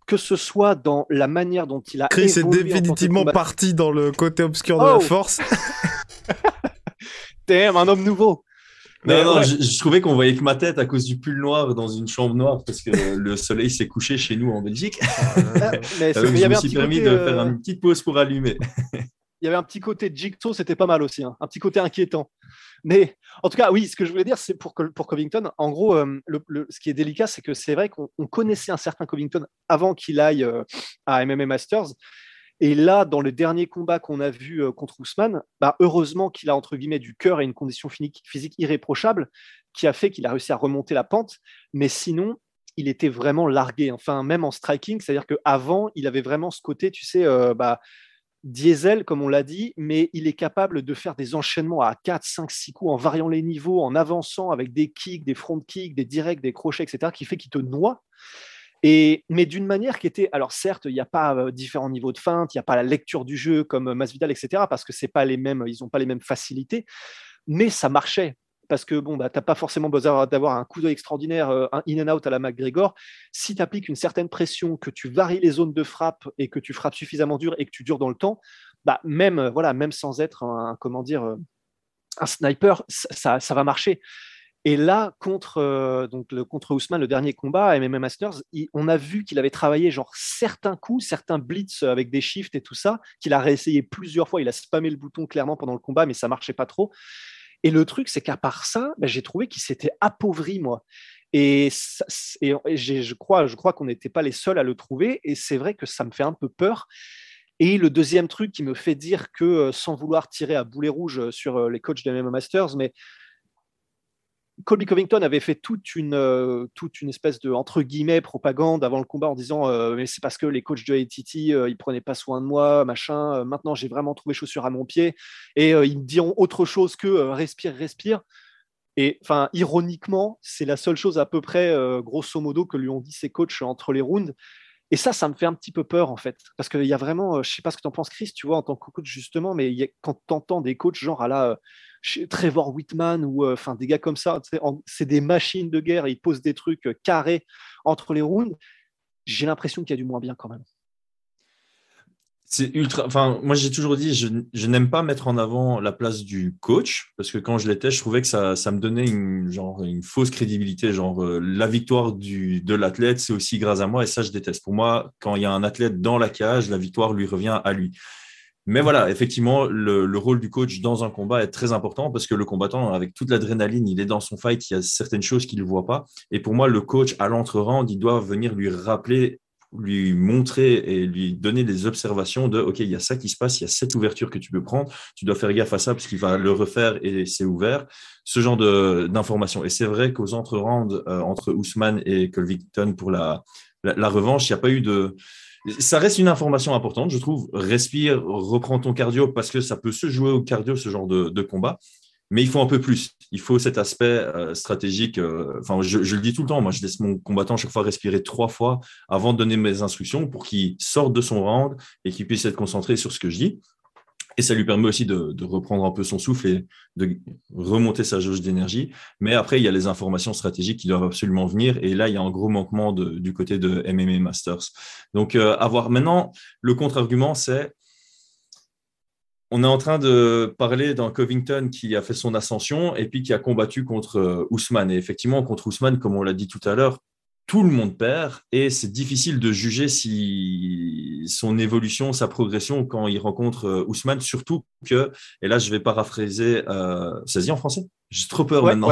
que ce soit dans la manière dont il a. Chris est définitivement parti dans le côté obscur de la oh force. Damn, un homme nouveau. Non, non, je, trouvais qu'on voyait que ma tête à cause du pull noir dans une chambre noire parce que le soleil s'est couché chez nous en Belgique. Ah, mais je me suis permis de faire une petite pause pour allumer. il y avait un petit côté Jigsaw, c'était pas mal aussi, hein. un petit côté inquiétant. Mais en tout cas, oui, ce que je voulais dire, c'est pour, pour Covington, en gros, euh, ce qui est délicat, c'est que c'est vrai qu'on connaissait un certain Covington avant qu'il aille euh, à MMA Masters. Et là, dans le dernier combat qu'on a vu euh, contre Ousmane, bah, heureusement qu'il a entre guillemets du cœur et une condition physique irréprochable qui a fait qu'il a réussi à remonter la pente. Mais sinon, il était vraiment largué. Enfin, même en striking, c'est-à-dire qu'avant, il avait vraiment ce côté, tu sais, bah, diesel, comme on l'a dit, mais il est capable de faire des enchaînements à 4, 5, 6 coups en variant les niveaux, en avançant avec des kicks, des front kicks, des directs, des crochets, etc., qui fait qu'il te noie. Et, mais d'une manière qui était, alors certes, il n'y a pas euh, différents niveaux de feinte, il n'y a pas la lecture du jeu comme euh, Masvidal, etc., parce que c'est pas les mêmes, ils n'ont pas les mêmes facilités, mais ça marchait. Parce que bon, bah, tu n'as pas forcément besoin d'avoir un coup d'œil extraordinaire, euh, un in and out à la McGregor. Si tu appliques une certaine pression, que tu varies les zones de frappe et que tu frappes suffisamment dur et que tu dures dans le temps, bah, même, voilà, même sans être un, comment dire, un sniper, ça, ça va marcher. Et là, contre, euh, donc le, contre Ousmane, le dernier combat MMA Masters, on a vu qu'il avait travaillé genre certains coups, certains blitz avec des shifts et tout ça, qu'il a réessayé plusieurs fois. Il a spammé le bouton clairement pendant le combat, mais ça marchait pas trop. Et le truc, c'est qu'à part ça, ben, j'ai trouvé qu'il s'était appauvri, moi. Et, je crois, je crois qu'on n'était pas les seuls à le trouver. Et c'est vrai que ça me fait un peu peur. Et le deuxième truc qui me fait dire que, euh, sans vouloir tirer à boulet rouge sur euh, les coachs de MMA Masters, mais Colby Covington avait fait toute une, euh, toute une espèce de entre guillemets propagande avant le combat en disant euh, mais c'est parce que les coachs de ATT euh, ils prenaient pas soin de moi machin maintenant j'ai vraiment trouvé chaussure à mon pied et ils me diront autre chose que respire respire. Et enfin ironiquement c'est la seule chose à peu près grosso modo que lui ont dit ses coachs entre les rounds et ça, ça me fait un petit peu peur, en fait. Parce qu'il y a vraiment, je sais pas ce que tu en penses, Chris, tu vois, en tant que coach, justement, mais quand tu entends des coachs genre à la Trevor Whitman ou euh, des gars comme ça, c'est des machines de guerre, ils posent des trucs euh, carrés entre les rounds. J'ai l'impression qu'il y a du moins bien quand même. C'est ultra. Enfin, moi, j'ai toujours dit, je, n'aime pas mettre en avant la place du coach parce que quand je l'étais, je trouvais que ça, ça me donnait une, genre, une fausse crédibilité. Genre, euh, la victoire du, de l'athlète, c'est aussi grâce à moi et ça, je déteste. Pour moi, quand il y a un athlète dans la cage, la victoire lui revient à lui. Mais voilà, effectivement, le, rôle du coach dans un combat est très important parce que le combattant, avec toute l'adrénaline, il est dans son fight, il y a certaines choses qu'il ne voit pas. Et pour moi, le coach, à l'entre-round, il doit venir lui rappeler, lui montrer et lui donner des observations de OK, il y a ça qui se passe, il y a cette ouverture que tu peux prendre, tu dois faire gaffe à ça parce qu'il va le refaire et c'est ouvert. Ce genre d'informations. Et c'est vrai qu'aux entre-rounds, euh, entre Ousmane et Colvington pour la, la revanche, il n'y a pas eu de ça reste une information importante, je trouve. Respire, reprends ton cardio parce que ça peut se jouer au cardio, ce genre de, combat. Mais il faut un peu plus. Il faut cet aspect euh, stratégique. Euh, je, le dis tout le temps. Moi, je laisse mon combattant chaque fois respirer trois fois avant de donner mes instructions pour qu'il sorte de son round et qu'il puisse être concentré sur ce que je dis. Et ça lui permet aussi de, reprendre un peu son souffle et de remonter sa jauge d'énergie. Mais après, il y a les informations stratégiques qui doivent absolument venir. Et là, il y a un gros manquement du côté de MMA Masters. Donc, avoir euh, maintenant, le contre-argument, c'est on est en train de parler d'un Covington qui a fait son ascension et puis qui a combattu contre euh, Ousmane. Et effectivement, contre Ousmane, comme on l'a dit tout à l'heure, tout le monde perd et c'est difficile de juger si son évolution, sa progression quand il rencontre euh, Ousmane, surtout que, et là je vais paraphraser, euh, ça en français? J'ai trop peur maintenant.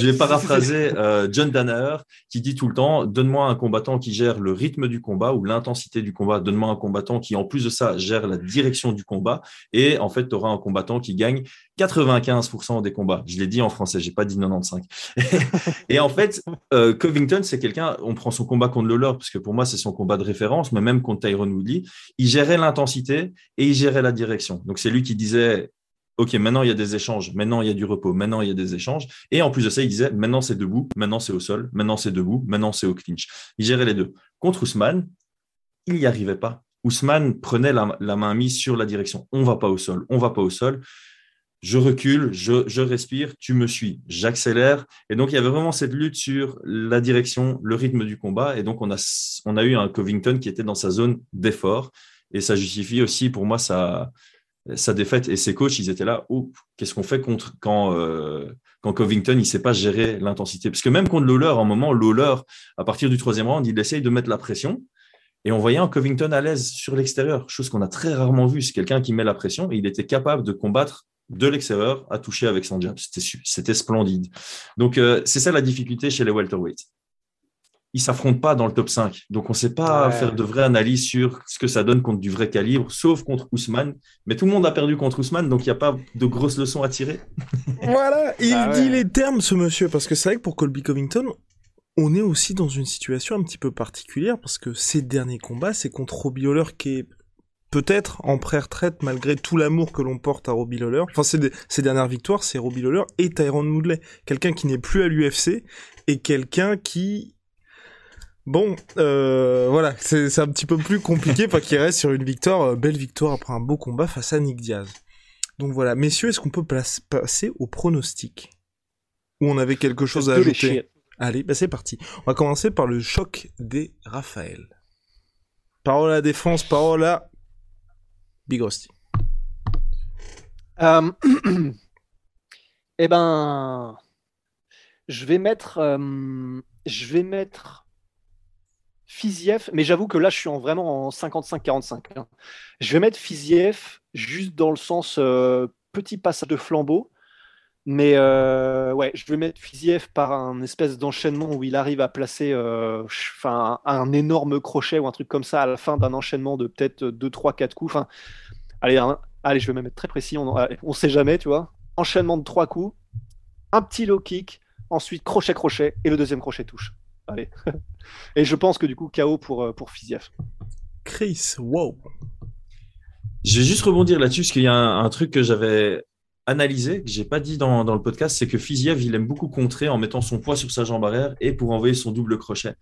je vais paraphraser euh, John Danaher qui dit tout le temps Donne-moi un combattant qui gère le rythme du combat ou l'intensité du combat. Donne-moi un combattant qui, en plus de ça, gère la direction du combat. Et en fait, tu auras un combattant qui gagne 95% des combats. Je l'ai dit en français, j'ai pas dit 95. et en fait, euh, Covington, c'est quelqu'un, on prend son combat contre Lawler, parce que pour moi, c'est son combat de référence, mais même contre Tyron Woodley, il gérait l'intensité et il gérait la direction. Donc, c'est lui qui disait OK, maintenant il y a des échanges, maintenant il y a du repos, maintenant il y a des échanges. Et en plus de ça, il disait maintenant c'est debout, maintenant c'est au sol, maintenant c'est debout, maintenant c'est au clinch. Il gérait les deux. Contre Ousmane, il n'y arrivait pas. Ousmane prenait la, main mise sur la direction. On va pas au sol, on va pas au sol. Je recule, je, respire, tu me suis, j'accélère. Et donc, il y avait vraiment cette lutte sur la direction, le rythme du combat. Et donc, on a, on a eu un Covington qui était dans sa zone d'effort. Et ça justifie aussi, pour moi, ça sa défaite et ses coachs, ils étaient là, oh, qu'est-ce qu'on fait contre quand, euh, quand Covington, il sait pas gérer l'intensité? Parce que même contre Lawler, à un moment, Lawler, à partir du troisième round, il essaye de mettre la pression. Et on voyait un Covington à l'aise sur l'extérieur, chose qu'on a très rarement vu. C'est quelqu'un qui met la pression et il était capable de combattre de l'extérieur à toucher avec son jab. C'était splendide. Donc, euh, c'est ça la difficulté chez les welterweights. Ils s'affrontent pas dans le top 5. Donc, on ne sait pas faire de vraie analyse sur ce que ça donne contre du vrai calibre, sauf contre Ousmane. Mais tout le monde a perdu contre Ousmane, donc il n'y a pas de grosses leçons à tirer. voilà, il bah dit les termes, ce monsieur, parce que c'est vrai que pour Colby Covington, on est aussi dans une situation un petit peu particulière, parce que ces derniers combats, c'est contre Robbie Lawler qui est peut-être en pré-retraite malgré tout l'amour que l'on porte à Robbie Lawler. Enfin, ces, dernières victoires, c'est Robbie Lawler et Tyrone Woodley. Quelqu'un qui n'est plus à l'UFC et quelqu'un qui... Bon, euh, voilà, c'est un petit peu plus compliqué, enfin qui reste sur une victoire, euh, belle victoire après un beau combat face à Nick Diaz. Donc voilà, messieurs, est-ce qu'on peut passer au pronostic? Ou on avait quelque chose à ajouter? Allez, bah c'est parti. On va commencer par le choc des Raphaël. Parole à la défense, parole à Big Rusty. Euh, eh ben, je vais mettre, euh, je vais mettre Fiziev, mais j'avoue que là, je suis en, vraiment en 55-45. Hein. Je vais mettre Fiziev juste dans le sens euh, petit passage de flambeau. Mais ouais, je vais mettre Fiziev par un espèce d'enchaînement où il arrive à placer enfin, un, énorme crochet ou un truc comme ça à la fin d'un enchaînement de peut-être 2, 3, 4 coups. Enfin, allez, allez, je vais même être très précis, on ne sait jamais, tu vois. Enchaînement de 3 coups, un petit low kick, ensuite crochet-crochet, et le deuxième crochet touche. Allez. et je pense que du coup, KO pour, pour Fiziev. Chris, wow. Je vais juste rebondir là-dessus, parce qu'il y a un truc que j'avais analysé, que j'ai pas dit dans, le podcast, c'est que Fiziev, il aime beaucoup contrer en mettant son poids sur sa jambe arrière et pour envoyer son double crochet,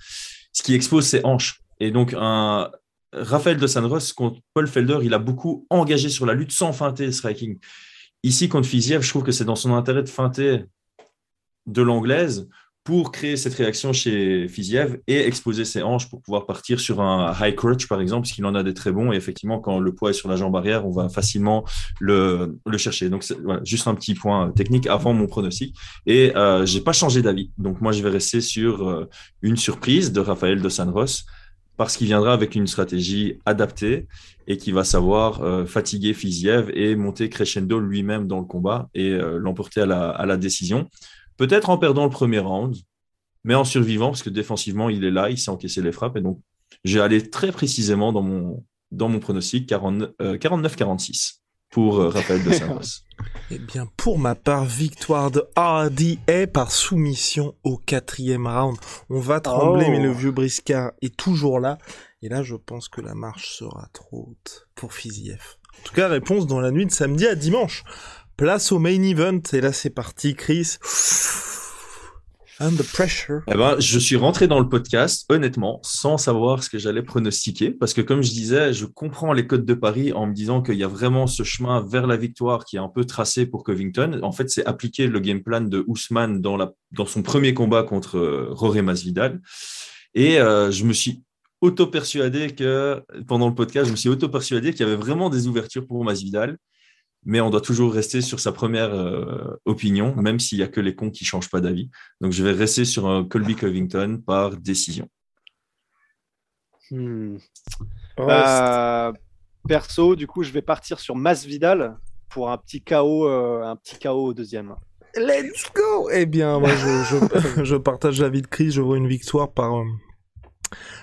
ce qui expose ses hanches. Et donc, un Raphaël de Sanros contre Paul Felder, il a beaucoup engagé sur la lutte sans feinter le striking. Ici, contre Fiziev, je trouve que c'est dans son intérêt de feinter de l'anglaise pour créer cette réaction chez Fiziev et exposer ses hanches pour pouvoir partir sur un high crutch, par exemple, puisqu'il en a des très bons. Et effectivement, quand le poids est sur la jambe arrière, on va facilement le, le chercher. Donc, voilà, juste un petit point technique avant mon pronostic. Et euh, j'ai pas changé d'avis. Donc, moi, je vais rester sur euh, une surprise de Raphaël de Sanros parce qu'il viendra avec une stratégie adaptée et qui va savoir euh, fatiguer Fiziev et monter crescendo lui-même dans le combat et euh, l'emporter à la, à la décision. Peut-être en perdant le premier round, mais en survivant, parce que défensivement, il est là, il sait encaisser les frappes. Et donc, j'ai allé très précisément dans mon, dans mon pronostic 49-46 euh, pour euh, Raphaël de Santos. eh bien, pour ma part, victoire de RDA par soumission au quatrième round. On va trembler, mais le oh. vieux briscard est toujours là. Et là, je pense que la marche sera trop haute pour Fiziev. En tout cas, réponse dans la nuit de samedi à dimanche. Place au main event, et là c'est parti, Chris. Under pressure. Eh ben, je suis rentré dans le podcast, honnêtement, sans savoir ce que j'allais pronostiquer, parce que comme je disais, je comprends les codes de Paris en me disant qu'il y a vraiment ce chemin vers la victoire qui est un peu tracé pour Covington. En fait, c'est appliquer le game plan de Ousmane dans, la, dans son premier combat contre euh, Roré Masvidal. Et euh, je me suis auto-persuadé que, pendant le podcast, je me suis auto-persuadé qu'il y avait vraiment des ouvertures pour Masvidal mais on doit toujours rester sur sa première euh, opinion, même s'il n'y a que les cons qui ne changent pas d'avis. Donc je vais rester sur un Colby Covington par décision. Hmm. Bah, perso, du coup, je vais partir sur Masvidal pour un petit KO, euh, un petit KO au deuxième. Let's go Eh bien, moi, je, je, partage l'avis de Chris, je vois une victoire par, euh,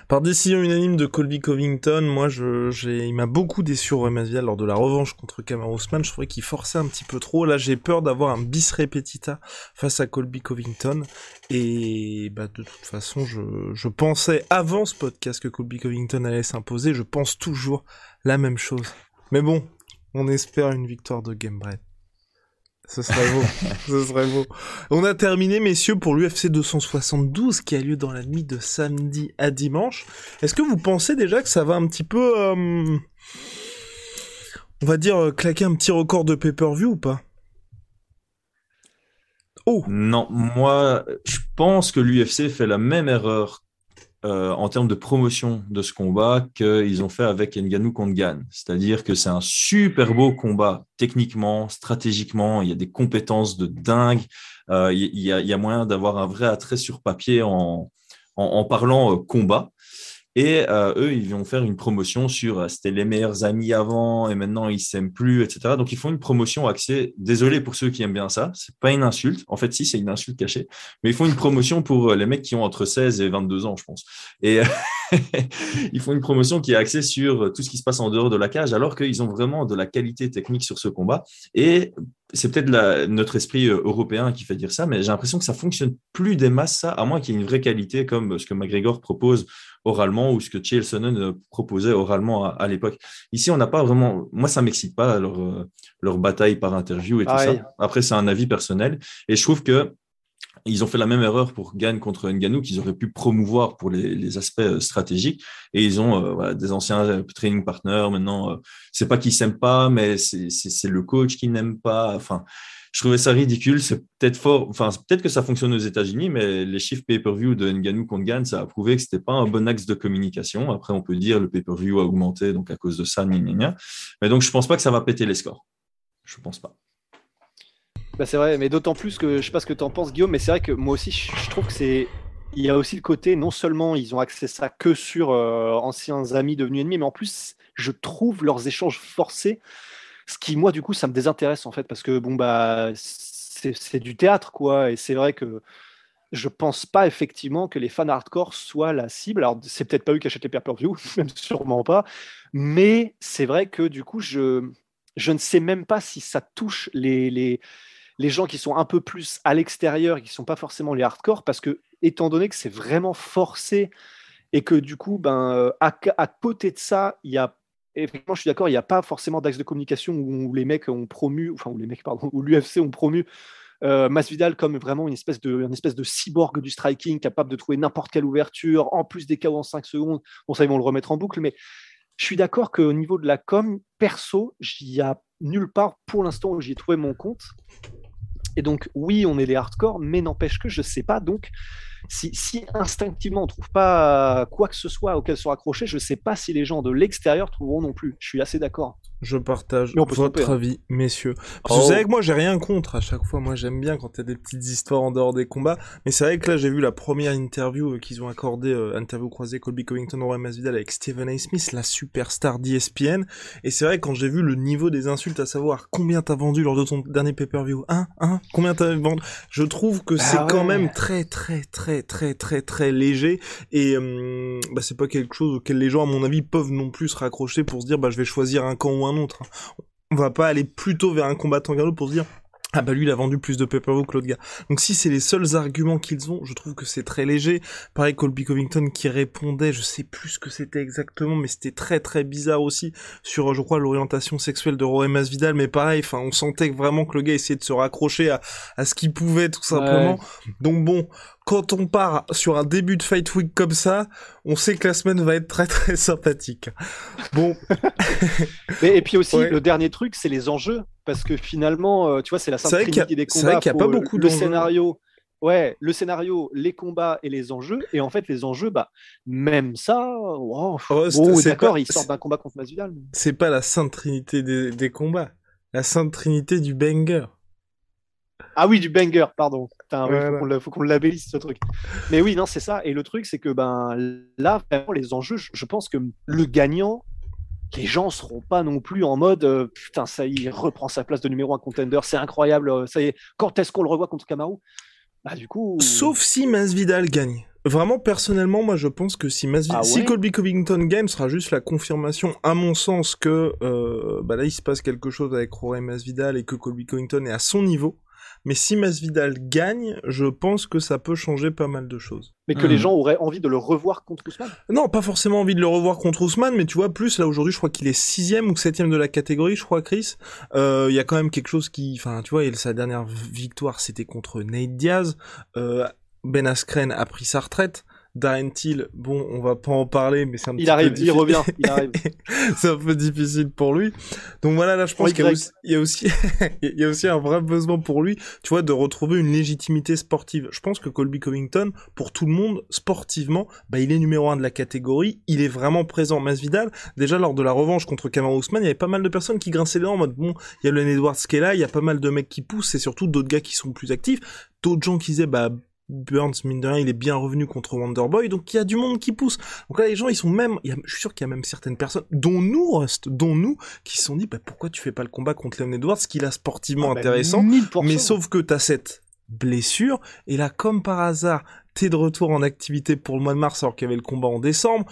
par décision unanime de Colby Covington, moi, j'ai, il m'a beaucoup déçu Masvidal lors de la revanche contre Kamar Ousmane. Je trouvais qu'il forçait un petit peu trop. Là, j'ai peur d'avoir un bis repetita face à Colby Covington. Et bah, de toute façon, je, je pensais avant ce podcast que Colby Covington allait s'imposer. Je pense toujours la même chose. Mais bon, on espère une victoire de Gamebred. Ce serait beau. Ce serait beau. On a terminé, messieurs, pour l'UFC 272 qui a lieu dans la nuit de samedi à dimanche. Est-ce que vous pensez déjà que ça va un petit peu, euh, on va dire, euh, claquer un petit record de pay-per-view ou pas? Oh Non, moi, je pense que l'UFC fait la même erreur euh, en termes de promotion de ce combat qu'ils ont fait avec Nganou contre. C'est-à-dire que c'est un super beau combat techniquement, stratégiquement, il y a des compétences de dingue, euh, il, y a, moyen d'avoir un vrai attrait sur papier en, en, parlant euh, combat. Et euh, eux, ils vont faire une promotion sur euh, c'était les meilleurs amis avant et maintenant ils s'aiment plus, etc. Donc ils font une promotion axée. Désolé pour ceux qui aiment bien ça, c'est pas une insulte. En fait, si c'est une insulte cachée, mais ils font une promotion pour euh, les mecs qui ont entre 16 et 22 ans, je pense. Et ils font une promotion qui est axée sur tout ce qui se passe en dehors de la cage, alors qu'ils ont vraiment de la qualité technique sur ce combat. Et c'est peut-être notre esprit européen qui fait dire ça, mais j'ai l'impression que ça fonctionne plus des masses, ça, à moins qu'il y ait une vraie qualité comme ce que McGregor propose oralement ou ce que Chael Sonnen euh, proposait oralement à, l'époque. Ici, on n'a pas vraiment. Moi, ça m'excite pas leur, euh, leur bataille par interview et tout ça. Après, c'est un avis personnel. Et je trouve que ils ont fait la même erreur pour Gann contre Nganou qu'ils auraient pu promouvoir pour les, les aspects euh, stratégiques. Et ils ont des anciens training partners. Maintenant, c'est pas qu'ils s'aiment pas, mais c'est le coach qui n'aime pas. Enfin, je trouvais ça ridicule. C'est peut-être fort, enfin, peut-être que ça fonctionne aux États-Unis, mais les chiffres pay-per-view de Ngannou contre Gann, ça a prouvé que c'était pas un bon axe de communication. Après, on peut dire le pay-per-view a augmenté, donc à cause de ça, gna, gna, Mais donc, je pense pas que ça va péter les scores. Je pense pas. Bah c'est vrai, mais d'autant plus que je sais pas ce que tu en penses, Guillaume, mais c'est vrai que moi aussi, je trouve que c'est. Il y a aussi le côté, non seulement ils ont accès ça que sur euh, anciens amis devenus ennemis, mais en plus, je trouve leurs échanges forcés ce qui, moi, du coup, ça me désintéresse en fait, parce que bon, bah, c'est du théâtre, quoi. Et c'est vrai que je pense pas effectivement que les fans hardcore soient la cible. Alors, c'est peut-être pas eux qui achètent les pay-per-view, même sûrement pas. Mais c'est vrai que du coup, je, je ne sais même pas si ça touche les, les, les gens qui sont un peu plus à l'extérieur, qui sont pas forcément les hardcore, parce que étant donné que c'est vraiment forcé et que du coup, ben, à, à côté de ça, il y a effectivement, je suis d'accord, il n'y a pas forcément d'axe de communication où, les mecs ont promu, enfin, où les mecs, pardon, où l'UFC ont promu euh, Masvidal comme vraiment une espèce, de, une espèce de cyborg du striking, capable de trouver n'importe quelle ouverture, en plus des KO en 5 secondes. Bon, ça, ils vont le remettre en boucle, mais je suis d'accord qu'au niveau de la com, perso, il n'y a nulle part pour l'instant où j'y ai trouvé mon compte. Et donc, oui, on est les hardcore, mais n'empêche que je ne sais pas. Donc, si, instinctivement on ne trouve pas quoi que ce soit auquel se raccrocher, je ne sais pas si les gens de l'extérieur trouveront non plus. Je suis assez d'accord. Je partage votre avis, messieurs. Parce que vous oh. savez que moi, j'ai rien contre à chaque fois. Moi, j'aime bien quand il y a des petites histoires en dehors des combats. Mais c'est vrai que là, j'ai vu la première interview euh, qu'ils ont accordée, euh, interview croisée Colby Covington, Roy Masvidal avec Stephen A. Smith, la superstar d'ESPN. Et c'est vrai, quand j'ai vu le niveau des insultes, à savoir combien t'as vendu lors de ton dernier pay-per-view, hein, hein, combien t'as vendu, je trouve que c'est ah quand même très, très, très, très, très, très léger. Et euh, bah, c'est pas quelque chose auquel les gens, à mon avis, peuvent non plus se raccrocher pour se dire, bah, je vais choisir un camp ou un autre. On va pas aller plutôt vers un combattant galop pour se dire ah bah lui il a vendu plus de pay-per-view que l'autre gars. Donc si c'est les seuls arguments qu'ils ont, je trouve que c'est très léger. Pareil Colby Covington qui répondait, je sais plus ce que c'était exactement, mais c'était très très bizarre aussi sur je crois l'orientation sexuelle de Roy Masvidal, mais pareil, enfin on sentait vraiment que le gars essayait de se raccrocher à, à ce qu'il pouvait tout simplement. Donc bon, quand on part sur un début de Fight Week comme ça, on sait que la semaine va être très très sympathique. Bon. et puis aussi, le dernier truc, c'est les enjeux. Parce que finalement, euh, tu vois, c'est la simple des combats. C'est vrai qu'il n'y a pas beaucoup de scénario. Ouais, le scénario, les combats et les enjeux. Et en fait, les enjeux, bah, même ça, wow, oh, d'accord, ils sortent d'un combat contre Masvidal. C'est pas la sainte trinité des, des combats. La sainte trinité du banger. Ah oui, du banger, pardon. Il faut qu'on labellise ce truc. Mais oui, non, c'est ça. Et le truc, c'est que ben là, vraiment, les enjeux, je pense que le gagnant, les gens seront pas non plus en mode euh, putain, ça y est, reprend sa place de numéro un contender, c'est incroyable, euh, ça y est, quand est-ce qu'on le revoit contre Kamaru? Bah, du coup. Sauf si Masvidal gagne. Vraiment, personnellement, moi, je pense que si, Masvidal... Ah si Colby Covington gagne, ce sera juste la confirmation, à mon sens, que euh, bah là, il se passe quelque chose avec Rory Masvidal et que Colby Covington est à son niveau. Mais si Masvidal gagne, je pense que ça peut changer pas mal de choses. Mais que les hmm. gens auraient envie de le revoir contre Ousmane Non, pas forcément envie de le revoir contre Ousmane, mais tu vois, plus là aujourd'hui, je crois qu'il est sixième ou septième de la catégorie, je crois, Chris. Euh, il y a quand même quelque chose qui, enfin, tu vois, sa dernière victoire, c'était contre Nate Diaz. Euh, Ben Askren a pris sa retraite. Darren Till, bon, on va pas en parler, mais c'est un il arrive, il revient, il arrive. c'est un peu difficile pour lui. Donc voilà, là, je pense qu'il y, y, a aussi, il y a aussi un vrai besoin pour lui, tu vois, de retrouver une légitimité sportive. Je pense que Colby Covington, pour tout le monde, sportivement, bah, il est numéro un de la catégorie, il est vraiment présent. Masvidal, déjà lors de la revanche contre Cameron Ousmane, il y avait pas mal de personnes qui grinçaient les dents en mode, bon, il y a Len Edwards qui est là, il y a pas mal de mecs qui poussent, et surtout d'autres gars qui sont plus actifs, d'autres gens qui disaient, bah, Burns, mine de rien, il est bien revenu contre Wonderboy, donc il y a du monde qui pousse. Donc là, les gens, ils sont même, je suis sûr qu'il y a même certaines personnes, dont nous, Rust, dont nous, qui se sont dit, bah, pourquoi tu fais pas le combat contre Leon Edwards, qu'il a sportivement Ah bah, intéressant, 1000%. mais sauf que t'as cette blessure, et là, comme par hasard, t'es de retour en activité pour le mois de mars, alors qu'il y avait le combat en décembre,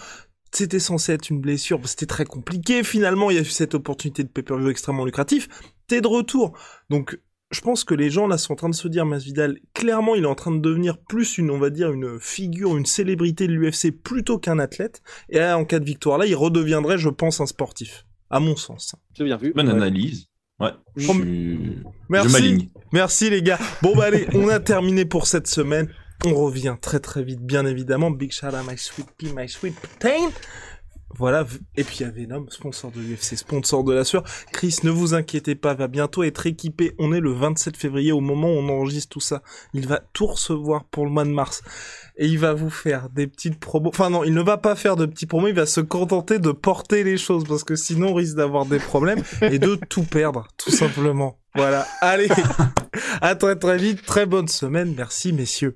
c'était censé être une blessure, c'était très compliqué, finalement, il y a eu cette opportunité de pay-per-view extrêmement lucratif, t'es de retour. Donc, je pense que les gens là sont en train de se dire Masvidal clairement il est en train de devenir plus une on va dire une figure une célébrité de l'UFC plutôt qu'un athlète et là, en cas de victoire là il redeviendrait je pense un sportif à mon sens. C'est bien vu. Bonne Ouais. analyse. Ouais. Je Merci. m'aligne. Merci les gars. Bon bah allez, on a terminé pour cette semaine. On revient très très vite bien évidemment. Big shout out my sweet pea, my sweet protein. Voilà, et puis il y a Venom, sponsor de l'UFC, sponsor de la sueur. Chris, ne vous inquiétez pas, va bientôt être équipé. On est le 27 février, au moment où on enregistre tout ça. Il va tout recevoir pour le mois de mars. Et il va vous faire des petites promos. Enfin non, il ne va pas faire de petits promos, il va se contenter de porter les choses, parce que sinon on risque d'avoir des problèmes et de tout perdre, tout simplement. Voilà, allez, à très très vite, très bonne semaine, merci messieurs.